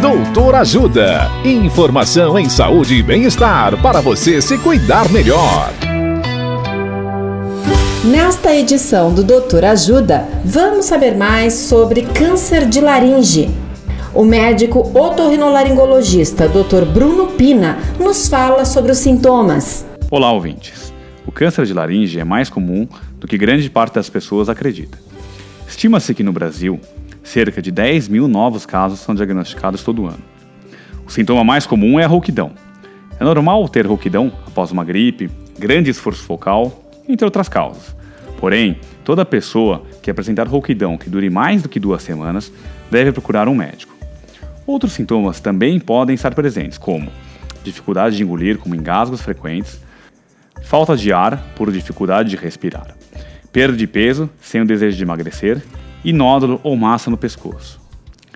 Doutor Ajuda. Informação em saúde e bem-estar para você se cuidar melhor. Nesta edição do Doutor Ajuda, vamos saber mais sobre câncer de laringe. O médico otorrinolaringologista Dr. Bruno Pina nos fala sobre os sintomas. Olá, ouvintes. O câncer de laringe é mais comum do que grande parte das pessoas acredita. Estima-se que no Brasil, cerca de 10 mil novos casos são diagnosticados todo ano. O sintoma mais comum é a rouquidão. É normal ter rouquidão após uma gripe, grande esforço focal, entre outras causas. Porém, toda pessoa que apresentar rouquidão que dure mais do que duas semanas deve procurar um médico. Outros sintomas também podem estar presentes, como dificuldade de engolir, como engasgos frequentes, falta de ar por dificuldade de respirar, perda de peso sem o desejo de emagrecer e nódulo ou massa no pescoço.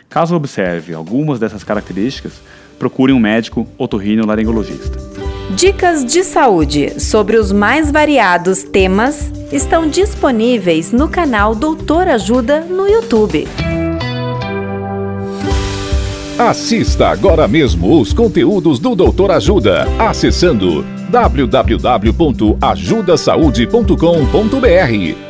Caso observe algumas dessas características, procure um médico otorrino-laringologista. Dicas de saúde sobre os mais variados temas estão disponíveis no canal Doutor Ajuda no YouTube. Assista agora mesmo os conteúdos do Doutor Ajuda, acessando www.ajudasaude.com.br